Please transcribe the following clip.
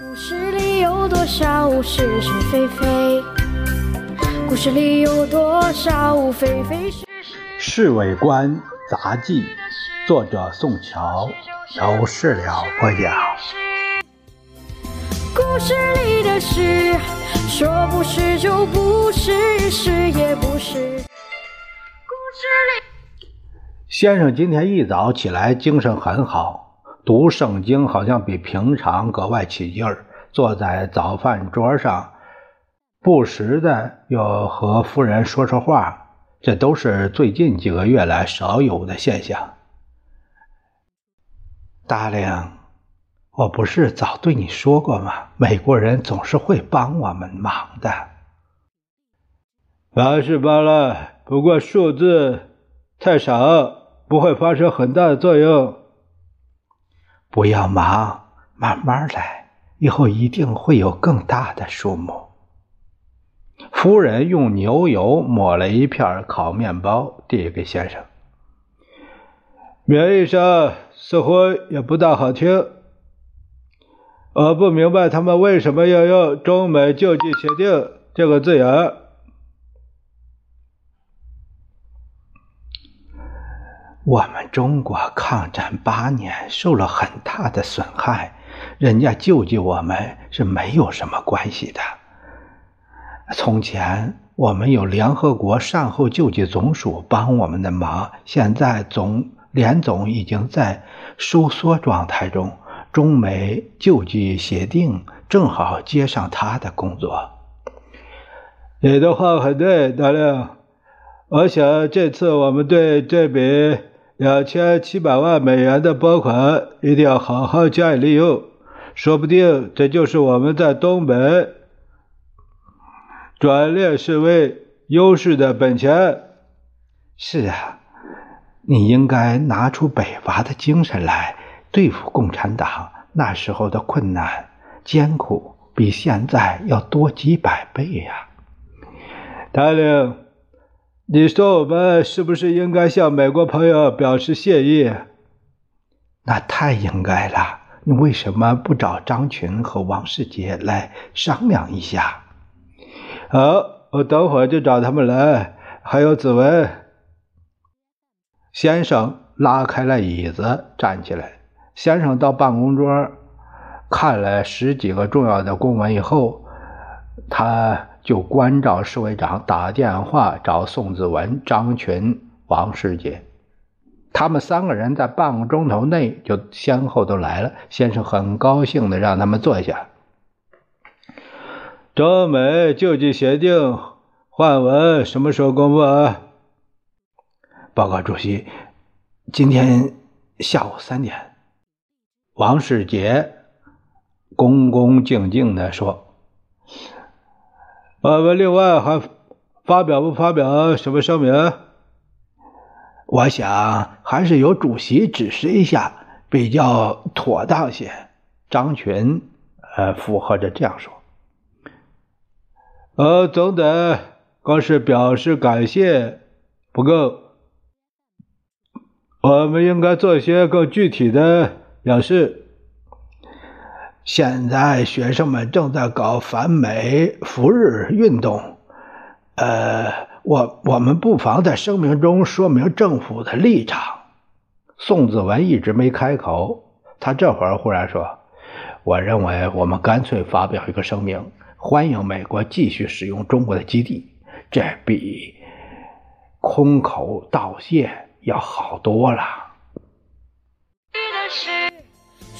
故事里有多少是是非非？故事里有多少非非是是？《侍卫官杂记》，作者宋乔，都是了播讲。故事里的事，说不是就不是，是也不是。故事里。先生今天一早起来，精神很好，读圣经好像比平常格外起劲儿。坐在早饭桌上，不时的又和夫人说说话，这都是最近几个月来少有的现象。大令。我不是早对你说过吗？美国人总是会帮我们忙的。罢是罢了，不过数字太少，不会发生很大的作用。不要忙，慢慢来，以后一定会有更大的数目。夫人用牛油抹了一片烤面包，递给先生。名义上似乎也不大好听。我不明白他们为什么要用“中美救济协定”这个字眼。我们中国抗战八年，受了很大的损害，人家救济我们是没有什么关系的。从前我们有联合国善后救济总署帮我们的忙，现在总联总已经在收缩状态中。中美救济协定正好接上他的工作。你的话很对，大亮。我想这次我们对这笔两千七百万美元的拨款一定要好好加以利用，说不定这就是我们在东北转劣势为优势的本钱。是啊，你应该拿出北伐的精神来。对付共产党那时候的困难艰苦，比现在要多几百倍呀！达令，你说我们是不是应该向美国朋友表示谢意？那太应该了。你为什么不找张群和王世杰来商量一下？好，我等会儿就找他们来。还有子文先生拉开了椅子，站起来。先生到办公桌看了十几个重要的公文以后，他就关照侍卫长打电话找宋子文、张群、王世杰。他们三个人在半个钟头内就先后都来了。先生很高兴的让他们坐下。中美救济协定换文什么时候公布啊？报告主席，今天下午三点。王世杰恭恭敬敬地说：“我们另外还发表不发表什么声明？我想还是由主席指示一下比较妥当些。”张群呃附和着这样说：“呃，总得光是表示感谢不够，我们应该做些更具体的。”表示，现在学生们正在搞反美扶日运动，呃，我我们不妨在声明中说明政府的立场。宋子文一直没开口，他这会儿忽然说：“我认为我们干脆发表一个声明，欢迎美国继续使用中国的基地，这比空口道谢要好多了。”